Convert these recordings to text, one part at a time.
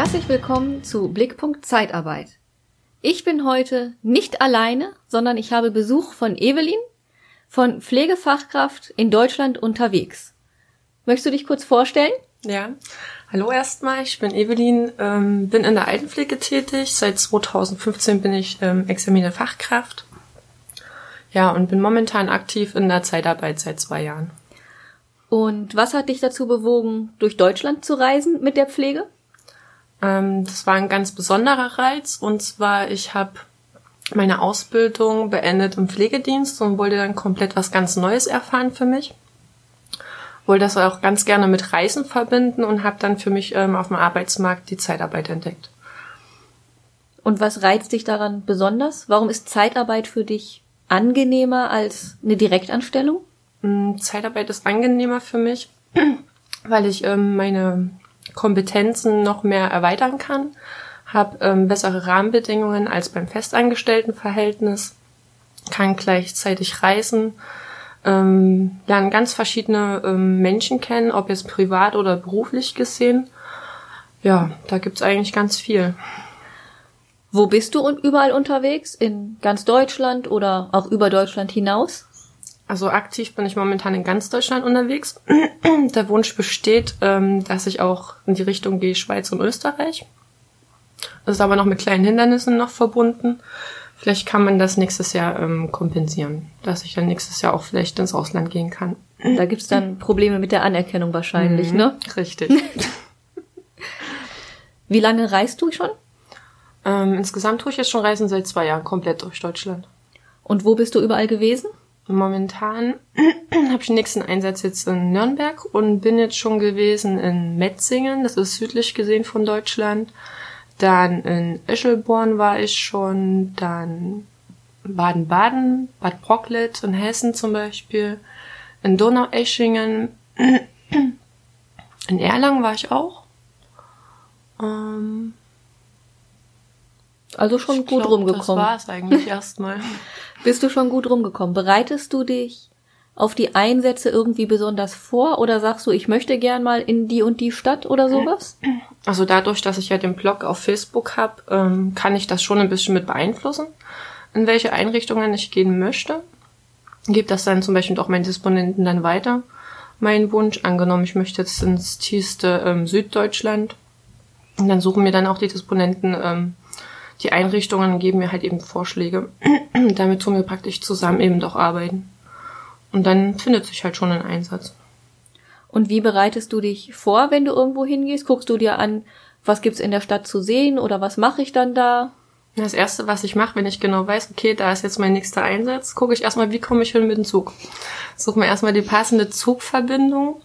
Herzlich willkommen zu Blickpunkt Zeitarbeit. Ich bin heute nicht alleine, sondern ich habe Besuch von Evelyn von Pflegefachkraft in Deutschland unterwegs. Möchtest du dich kurz vorstellen? Ja, hallo erstmal, ich bin Evelyn, ähm, bin in der Altenpflege tätig. Seit 2015 bin ich ähm, examinierte Fachkraft. Ja, und bin momentan aktiv in der Zeitarbeit seit zwei Jahren. Und was hat dich dazu bewogen, durch Deutschland zu reisen mit der Pflege? Ähm, das war ein ganz besonderer Reiz. Und zwar, ich habe meine Ausbildung beendet im Pflegedienst und wollte dann komplett was ganz Neues erfahren für mich. Wollte das auch ganz gerne mit Reisen verbinden und habe dann für mich ähm, auf dem Arbeitsmarkt die Zeitarbeit entdeckt. Und was reizt dich daran besonders? Warum ist Zeitarbeit für dich angenehmer als eine Direktanstellung? Mm, Zeitarbeit ist angenehmer für mich, weil ich ähm, meine Kompetenzen noch mehr erweitern kann, habe ähm, bessere Rahmenbedingungen als beim Festangestelltenverhältnis, kann gleichzeitig reisen, ähm, lernen ganz verschiedene ähm, Menschen kennen, ob jetzt privat oder beruflich gesehen. Ja, da gibt's eigentlich ganz viel. Wo bist du und überall unterwegs? In ganz Deutschland oder auch über Deutschland hinaus? Also aktiv bin ich momentan in ganz Deutschland unterwegs. Der Wunsch besteht, ähm, dass ich auch in die Richtung gehe, Schweiz und Österreich. Das ist aber noch mit kleinen Hindernissen noch verbunden. Vielleicht kann man das nächstes Jahr ähm, kompensieren, dass ich dann nächstes Jahr auch vielleicht ins Ausland gehen kann. Da gibt's dann Probleme mit der Anerkennung wahrscheinlich, Mhm, ne? Richtig. Wie lange reist du schon? ähm, insgesamt tue ich jetzt schon Reisen seit zwei Jahren komplett durch Deutschland. Und wo bist du überall gewesen? Momentan habe ich den nächsten Einsatz jetzt in Nürnberg und bin jetzt schon gewesen in Metzingen, das ist südlich gesehen von Deutschland. Dann in Eschelborn war ich schon, dann Baden-Baden, Bad Brocklet in Hessen zum Beispiel, in Donaueschingen, in Erlangen war ich auch. Ähm, Also schon ich gut glaub, rumgekommen. Das war es eigentlich erstmal. Bist du schon gut rumgekommen? Bereitest du dich auf die Einsätze irgendwie besonders vor oder sagst du, ich möchte gern mal in die und die Stadt oder sowas? Also dadurch, dass ich ja den Blog auf Facebook habe, ähm, kann ich das schon ein bisschen mit beeinflussen, in welche Einrichtungen ich gehen möchte. Gebe das dann zum Beispiel auch meinen Disponenten dann weiter. Mein Wunsch, angenommen, ich möchte jetzt ins tiefste ähm, Süddeutschland. Und dann suchen mir dann auch die Disponenten ähm, die Einrichtungen geben mir halt eben Vorschläge. Damit tun wir praktisch zusammen eben doch arbeiten. Und dann findet sich halt schon ein Einsatz. Und wie bereitest du dich vor, wenn du irgendwo hingehst? Guckst du dir an, was gibt's in der Stadt zu sehen oder was mache ich dann da? Das erste, was ich mache, wenn ich genau weiß, okay, da ist jetzt mein nächster Einsatz, gucke ich erstmal, wie komme ich hin mit dem Zug. Suche mir erstmal die passende Zugverbindung.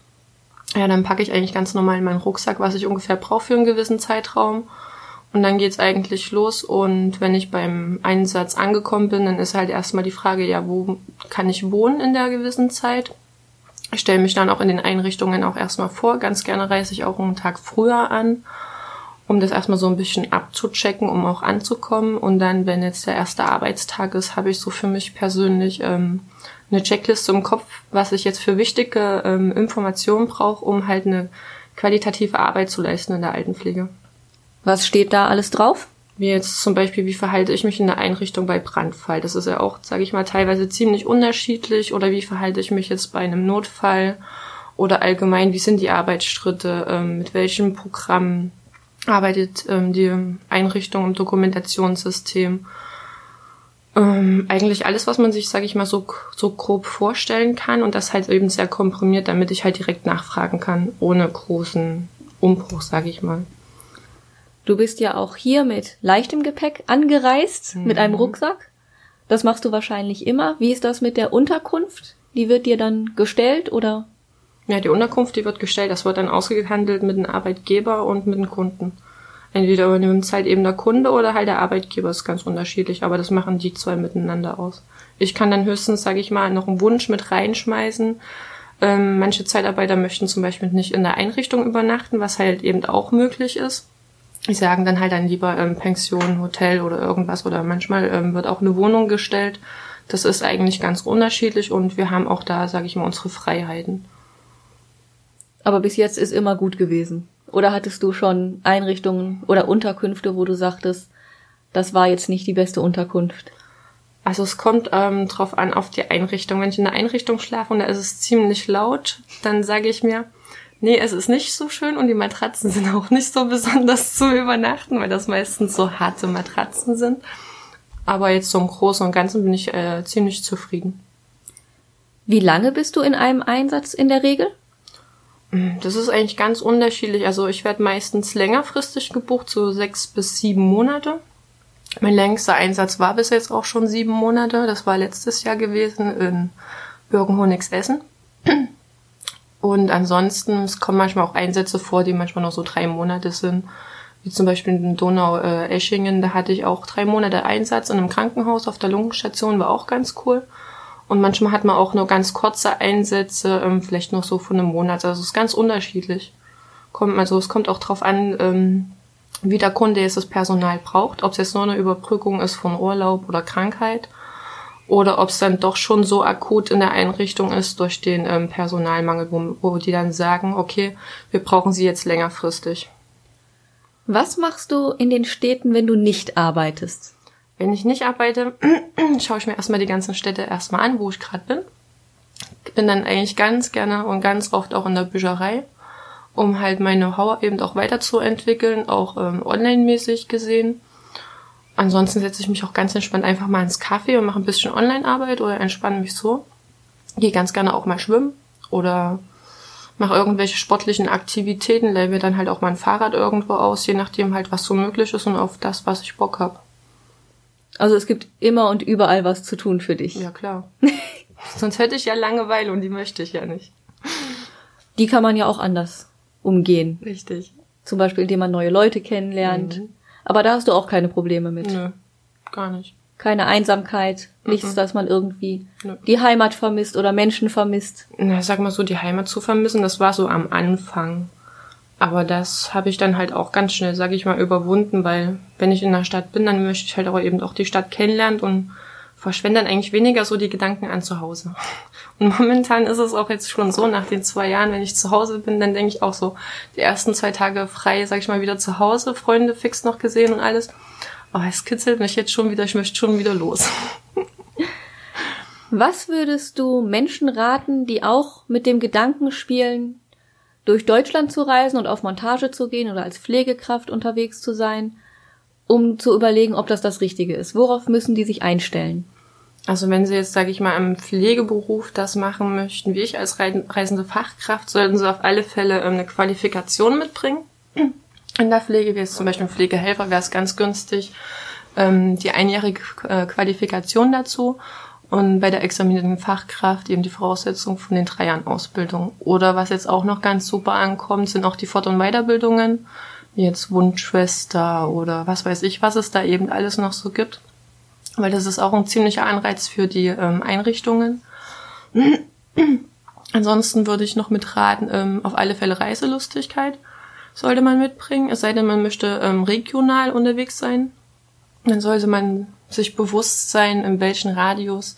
Ja, dann packe ich eigentlich ganz normal in meinen Rucksack, was ich ungefähr brauche für einen gewissen Zeitraum. Und dann geht's eigentlich los. Und wenn ich beim Einsatz angekommen bin, dann ist halt erstmal die Frage, ja, wo kann ich wohnen in der gewissen Zeit? Ich stelle mich dann auch in den Einrichtungen auch erstmal vor. Ganz gerne reise ich auch einen Tag früher an um das erstmal so ein bisschen abzuchecken, um auch anzukommen. Und dann, wenn jetzt der erste Arbeitstag ist, habe ich so für mich persönlich ähm, eine Checkliste im Kopf, was ich jetzt für wichtige ähm, Informationen brauche, um halt eine qualitative Arbeit zu leisten in der Altenpflege. Was steht da alles drauf? Wie jetzt zum Beispiel, wie verhalte ich mich in der Einrichtung bei Brandfall? Das ist ja auch, sage ich mal, teilweise ziemlich unterschiedlich. Oder wie verhalte ich mich jetzt bei einem Notfall? Oder allgemein, wie sind die Arbeitsschritte? Ähm, mit welchem Programm arbeitet ähm, die Einrichtung im Dokumentationssystem? Ähm, eigentlich alles, was man sich, sage ich mal, so, so grob vorstellen kann und das halt eben sehr komprimiert, damit ich halt direkt nachfragen kann, ohne großen Umbruch, sage ich mal. Du bist ja auch hier mit leichtem Gepäck angereist, mit einem Rucksack. Das machst du wahrscheinlich immer. Wie ist das mit der Unterkunft? Die wird dir dann gestellt oder? Ja, die Unterkunft, die wird gestellt, das wird dann ausgehandelt mit dem Arbeitgeber und mit dem Kunden. Entweder übernimmt es halt eben der Kunde oder halt der Arbeitgeber, ist ganz unterschiedlich, aber das machen die zwei miteinander aus. Ich kann dann höchstens, sage ich mal, noch einen Wunsch mit reinschmeißen. Ähm, manche Zeitarbeiter möchten zum Beispiel nicht in der Einrichtung übernachten, was halt eben auch möglich ist. Die sagen dann halt dann lieber ähm, Pension, Hotel oder irgendwas oder manchmal ähm, wird auch eine Wohnung gestellt. Das ist eigentlich ganz unterschiedlich und wir haben auch da, sage ich mal, unsere Freiheiten. Aber bis jetzt ist immer gut gewesen. Oder hattest du schon Einrichtungen oder Unterkünfte, wo du sagtest, das war jetzt nicht die beste Unterkunft? Also es kommt ähm, drauf an auf die Einrichtung. Wenn ich in einer Einrichtung schlafe und da ist es ziemlich laut, dann sage ich mir, nee, es ist nicht so schön und die Matratzen sind auch nicht so besonders zu übernachten, weil das meistens so harte Matratzen sind. Aber jetzt so im Großen und Ganzen bin ich äh, ziemlich zufrieden. Wie lange bist du in einem Einsatz in der Regel? Mm, das ist eigentlich ganz unterschiedlich. Also ich werde meistens längerfristig gebucht, so sechs bis sieben Monate. Mein längster Einsatz war bis jetzt auch schon sieben Monate. Das war letztes Jahr gewesen in Birkenhonigs Essen. Und ansonsten, es kommen manchmal auch Einsätze vor, die manchmal noch so drei Monate sind. Wie zum Beispiel in Donau-Eschingen, da hatte ich auch drei Monate Einsatz in einem Krankenhaus auf der Lungenstation, war auch ganz cool. Und manchmal hat man auch nur ganz kurze Einsätze, ähm, vielleicht noch so von einem Monat. Also es ist ganz unterschiedlich. Kommt, also es kommt auch drauf an, ähm, wie der Kunde jetzt das Personal braucht, ob es jetzt nur eine Überbrückung ist von Urlaub oder Krankheit oder ob es dann doch schon so akut in der Einrichtung ist durch den ähm, Personalmangel, wo, wo die dann sagen, okay, wir brauchen sie jetzt längerfristig. Was machst du in den Städten, wenn du nicht arbeitest? Wenn ich nicht arbeite, schaue ich mir erstmal die ganzen Städte erstmal an, wo ich gerade bin. Bin dann eigentlich ganz gerne und ganz oft auch in der Bücherei um halt mein Know-how eben auch weiterzuentwickeln, auch ähm, online-mäßig gesehen. Ansonsten setze ich mich auch ganz entspannt einfach mal ins Kaffee und mache ein bisschen Online-Arbeit oder entspanne mich so. Gehe ganz gerne auch mal schwimmen oder mache irgendwelche sportlichen Aktivitäten, leihe mir dann halt auch mein Fahrrad irgendwo aus, je nachdem halt, was so möglich ist und auf das, was ich Bock hab. Also es gibt immer und überall was zu tun für dich. Ja, klar. Sonst hätte ich ja Langeweile und die möchte ich ja nicht. Die kann man ja auch anders umgehen. Richtig. Zum Beispiel, indem man neue Leute kennenlernt. Mhm. Aber da hast du auch keine Probleme mit. Nö, gar nicht. Keine Einsamkeit, mhm. nichts, dass man irgendwie Nö. die Heimat vermisst oder Menschen vermisst. Na, sag mal so, die Heimat zu vermissen, das war so am Anfang. Aber das habe ich dann halt auch ganz schnell, sag ich mal, überwunden, weil wenn ich in der Stadt bin, dann möchte ich halt auch eben auch die Stadt kennenlernen und verschwende dann eigentlich weniger so die Gedanken an zu Hause. Und momentan ist es auch jetzt schon so, nach den zwei Jahren, wenn ich zu Hause bin, dann denke ich auch so, die ersten zwei Tage frei, sag ich mal, wieder zu Hause, Freunde fix noch gesehen und alles. Aber es kitzelt mich jetzt schon wieder, ich möchte schon wieder los. Was würdest du Menschen raten, die auch mit dem Gedanken spielen, durch Deutschland zu reisen und auf Montage zu gehen oder als Pflegekraft unterwegs zu sein, um zu überlegen, ob das das Richtige ist? Worauf müssen die sich einstellen? Also wenn Sie jetzt, sage ich mal, im Pflegeberuf das machen möchten, wie ich als reisende Fachkraft, sollten Sie auf alle Fälle ähm, eine Qualifikation mitbringen. In der Pflege, wie jetzt zum Beispiel Pflegehelfer, wäre es ganz günstig, ähm, die einjährige äh, Qualifikation dazu und bei der examinierten Fachkraft eben die Voraussetzung von den drei Jahren Ausbildung. Oder was jetzt auch noch ganz super ankommt, sind auch die Fort- und Weiterbildungen, wie jetzt Wundschwester oder was weiß ich, was es da eben alles noch so gibt weil das ist auch ein ziemlicher Anreiz für die ähm, Einrichtungen. Ansonsten würde ich noch mitraten, ähm, auf alle Fälle Reiselustigkeit sollte man mitbringen, es sei denn, man möchte ähm, regional unterwegs sein. Dann sollte man sich bewusst sein, in welchen Radius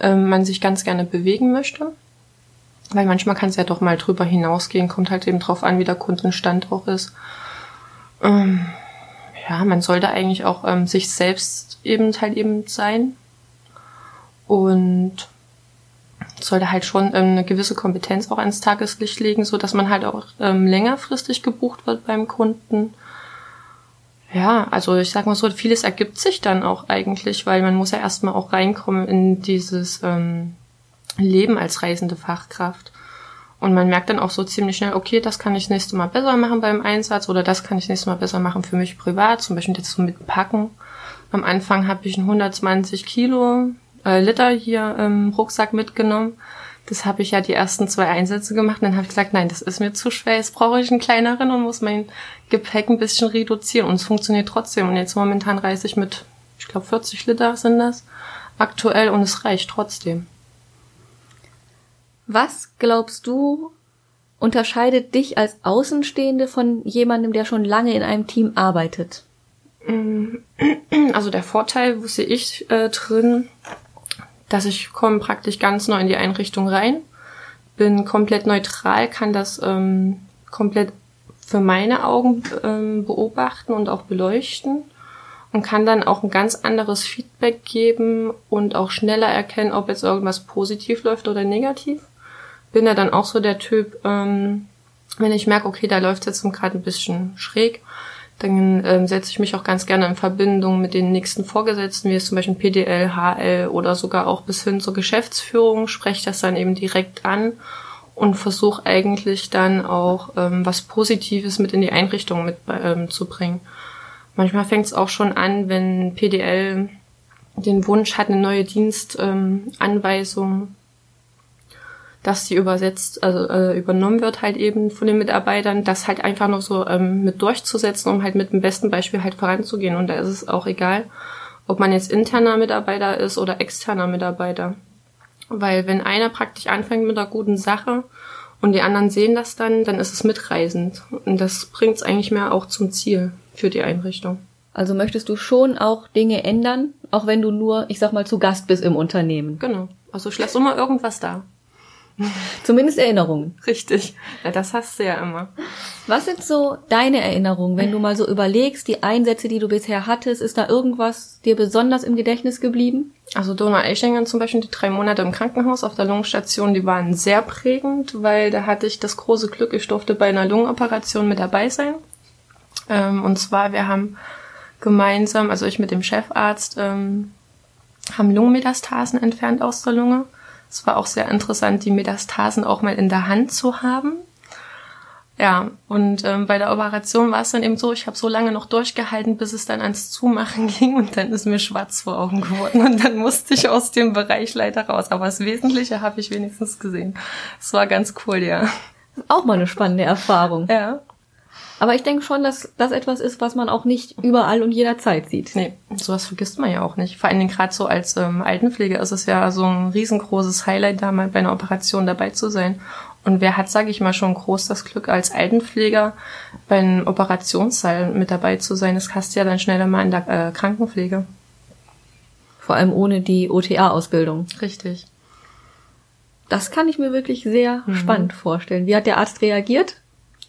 ähm, man sich ganz gerne bewegen möchte. Weil manchmal kann es ja doch mal drüber hinausgehen, kommt halt eben drauf an, wie der Kundenstand auch ist. Ähm, ja, man sollte eigentlich auch ähm, sich selbst eben halt eben sein und sollte halt schon ähm, eine gewisse Kompetenz auch ans Tageslicht legen, so dass man halt auch ähm, längerfristig gebucht wird beim Kunden. Ja, also ich sag mal so, vieles ergibt sich dann auch eigentlich, weil man muss ja erstmal auch reinkommen in dieses ähm, Leben als reisende Fachkraft. Und man merkt dann auch so ziemlich schnell, okay, das kann ich nächstes Mal besser machen beim Einsatz oder das kann ich nächstes Mal besser machen für mich privat, zum Beispiel jetzt so mit Packen. Am Anfang habe ich einen 120 Kilo äh, Liter hier im Rucksack mitgenommen. Das habe ich ja die ersten zwei Einsätze gemacht. Dann habe ich gesagt, nein, das ist mir zu schwer. Jetzt brauche ich einen kleineren und muss mein Gepäck ein bisschen reduzieren. Und es funktioniert trotzdem. Und jetzt momentan reise ich mit, ich glaube, 40 Liter sind das aktuell und es reicht trotzdem. Was glaubst du unterscheidet dich als Außenstehende von jemandem, der schon lange in einem Team arbeitet? Also der Vorteil, wo sehe ich äh, drin, dass ich komme praktisch ganz neu in die Einrichtung rein, bin komplett neutral, kann das ähm, komplett für meine Augen ähm, beobachten und auch beleuchten und kann dann auch ein ganz anderes Feedback geben und auch schneller erkennen, ob jetzt irgendwas positiv läuft oder negativ. Bin ja dann auch so der Typ, ähm, wenn ich merke, okay, da läuft jetzt gerade ein bisschen schräg, dann ähm, setze ich mich auch ganz gerne in Verbindung mit den nächsten Vorgesetzten, wie es zum Beispiel PDL, HL oder sogar auch bis hin zur Geschäftsführung, spreche das dann eben direkt an und versuche eigentlich dann auch ähm, was Positives mit in die Einrichtung mit ähm. Manchmal fängt es auch schon an, wenn PDL den Wunsch hat, eine neue Dienstanweisung, ähm, dass die übersetzt, also äh, übernommen wird halt eben von den Mitarbeitern, das halt einfach noch so ähm, mit durchzusetzen, um halt mit dem besten Beispiel halt voranzugehen. Und da ist es auch egal, ob man jetzt interner Mitarbeiter ist oder externer Mitarbeiter. Weil wenn einer praktisch anfängt mit einer guten Sache und die anderen sehen das dann, dann ist es mitreisend. Und das bringt es eigentlich mehr auch zum Ziel für die Einrichtung. Also möchtest du schon auch Dinge ändern, auch wenn du nur, ich sag mal, zu Gast bist im Unternehmen. Genau. Also ich lasse immer irgendwas da. Zumindest Erinnerungen. Richtig. Ja, das hast du ja immer. Was sind so deine Erinnerungen, wenn du mal so überlegst, die Einsätze, die du bisher hattest, ist da irgendwas dir besonders im Gedächtnis geblieben? Also Donau-Eschingen zum Beispiel, die drei Monate im Krankenhaus auf der Lungenstation, die waren sehr prägend, weil da hatte ich das große Glück, ich durfte bei einer Lungenoperation mit dabei sein. Ähm, und zwar, wir haben gemeinsam, also ich mit dem Chefarzt, ähm, haben Lungenmetastasen entfernt aus der Lunge. Es war auch sehr interessant, die Metastasen auch mal in der Hand zu haben. Ja, und ähm, bei der Operation war es dann eben so, ich habe so lange noch durchgehalten, bis es dann ans Zumachen ging und dann ist mir schwarz vor Augen geworden und dann musste ich aus dem Bereich leider raus. Aber das Wesentliche habe ich wenigstens gesehen. Es war ganz cool, ja. Auch mal eine spannende Erfahrung. Ja. Aber ich denke schon, dass das etwas ist, was man auch nicht überall und jederzeit sieht. Nee, sowas vergisst man ja auch nicht. Vor allen Dingen gerade so als ähm, Altenpflege ist es ja so ein riesengroßes Highlight, da mal bei einer Operation dabei zu sein. Und wer hat, sage ich mal, schon groß das Glück, als Altenpfleger bei einem Operationssaal mit dabei zu sein? Das hast du ja dann schneller mal in der äh, Krankenpflege. Vor allem ohne die OTA-Ausbildung. Richtig. Das kann ich mir wirklich sehr mhm. spannend vorstellen. Wie hat der Arzt reagiert?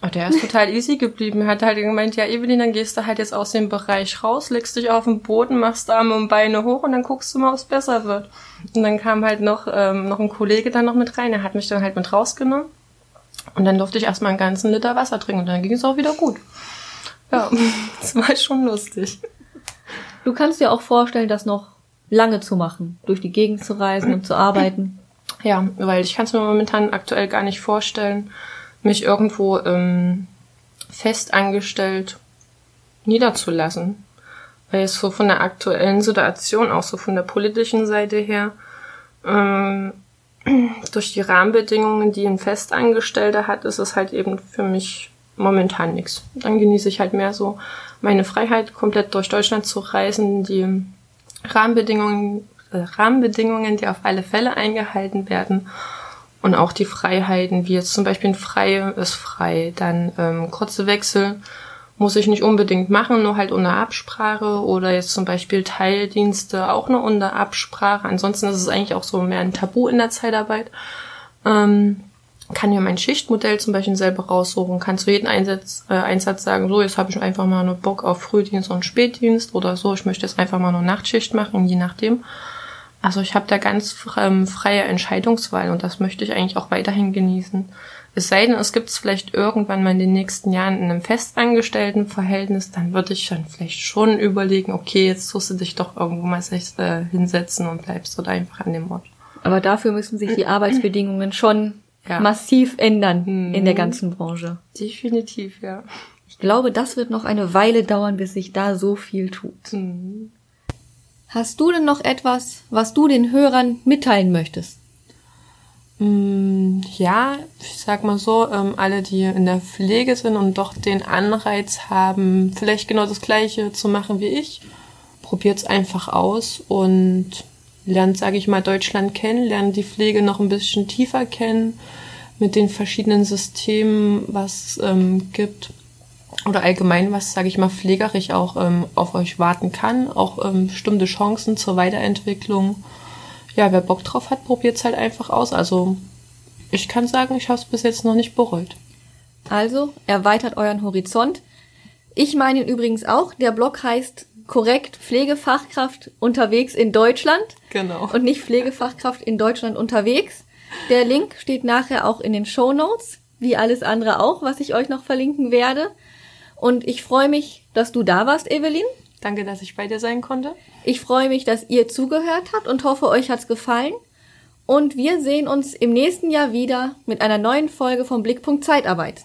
Oh, der ist total easy geblieben. Er hat halt gemeint, ja, Evelyn, dann gehst du halt jetzt aus dem Bereich raus, legst dich auf den Boden, machst Arme und Beine hoch und dann guckst du mal, ob es besser wird. Und dann kam halt noch, ähm, noch ein Kollege dann noch mit rein. Er hat mich dann halt mit rausgenommen. Und dann durfte ich erstmal einen ganzen Liter Wasser trinken und dann ging es auch wieder gut. Ja, das war schon lustig. Du kannst dir auch vorstellen, das noch lange zu machen, durch die Gegend zu reisen und zu arbeiten. Ja, weil ich kann es mir momentan aktuell gar nicht vorstellen, mich irgendwo ähm, fest angestellt niederzulassen. Weil es so von der aktuellen Situation, auch so von der politischen Seite her, ähm, durch die Rahmenbedingungen, die ein Festangestellter hat, ist es halt eben für mich momentan nichts. Dann genieße ich halt mehr so meine Freiheit, komplett durch Deutschland zu reisen, die Rahmenbedingungen, äh, Rahmenbedingungen, die auf alle Fälle eingehalten werden und auch die Freiheiten, wie jetzt zum Beispiel ein Freie ist frei, dann ähm, kurze Wechsel muss ich nicht unbedingt machen, nur halt unter Absprache oder jetzt zum Beispiel Teildienste auch nur unter Absprache. Ansonsten ist es eigentlich auch so mehr ein Tabu in der Zeitarbeit. Ähm, kann ja mein Schichtmodell zum Beispiel selber raussuchen, kann zu jedem Einsatz, äh, Einsatz sagen, so, jetzt habe ich einfach mal nur Bock auf Frühdienst und Spätdienst oder so, ich möchte jetzt einfach mal nur Nachtschicht machen, je nachdem. Also ich habe da ganz ähm, freie Entscheidungswahl und das möchte ich eigentlich auch weiterhin genießen. Es sei denn, es gibt es vielleicht irgendwann mal in den nächsten Jahren in einem festangestellten Verhältnis, dann würde ich dann vielleicht schon überlegen, okay, jetzt tust du dich doch irgendwo mal äh, hinsetzen und bleibst oder einfach an dem Ort. Aber dafür müssen sich die Arbeitsbedingungen schon ja. massiv ändern mhm. in der ganzen Branche. Definitiv, ja. Ich glaube, das wird noch eine Weile dauern, bis sich da so viel tut. Mhm. Hast du denn noch etwas, was du den Hörern mitteilen möchtest? Mm, ja, ich sag mal so, ähm, alle, die in der Pflege sind und doch den Anreiz haben, vielleicht genau das Gleiche zu machen wie ich, probiert's einfach aus und lernt, sage ich mal, Deutschland kennen, lernt die Pflege noch ein bisschen tiefer kennen mit den verschiedenen Systemen, was es ähm, gibt oder allgemein, was, sage ich mal, pflegerisch auch ähm, auf euch warten kann, auch ähm, bestimmte Chancen zur Weiterentwicklung. Ja, wer Bock drauf hat, probiert es halt einfach aus. Also ich kann sagen, ich habe es bis jetzt noch nicht bereut. Also erweitert euren Horizont. Ich meine ihn übrigens auch. Der Blog heißt korrekt Pflegefachkraft unterwegs in Deutschland. Genau. Und nicht Pflegefachkraft in Deutschland unterwegs. Der Link steht nachher auch in den Show Notes, wie alles andere auch, was ich euch noch verlinken werde. Und ich freue mich, dass du da warst, Evelyn. Danke, dass ich bei dir sein konnte. Ich freue mich, dass ihr zugehört habt und hoffe, euch hat's gefallen. Und wir sehen uns im nächsten Jahr wieder mit einer neuen Folge vom Blickpunkt Zeitarbeit.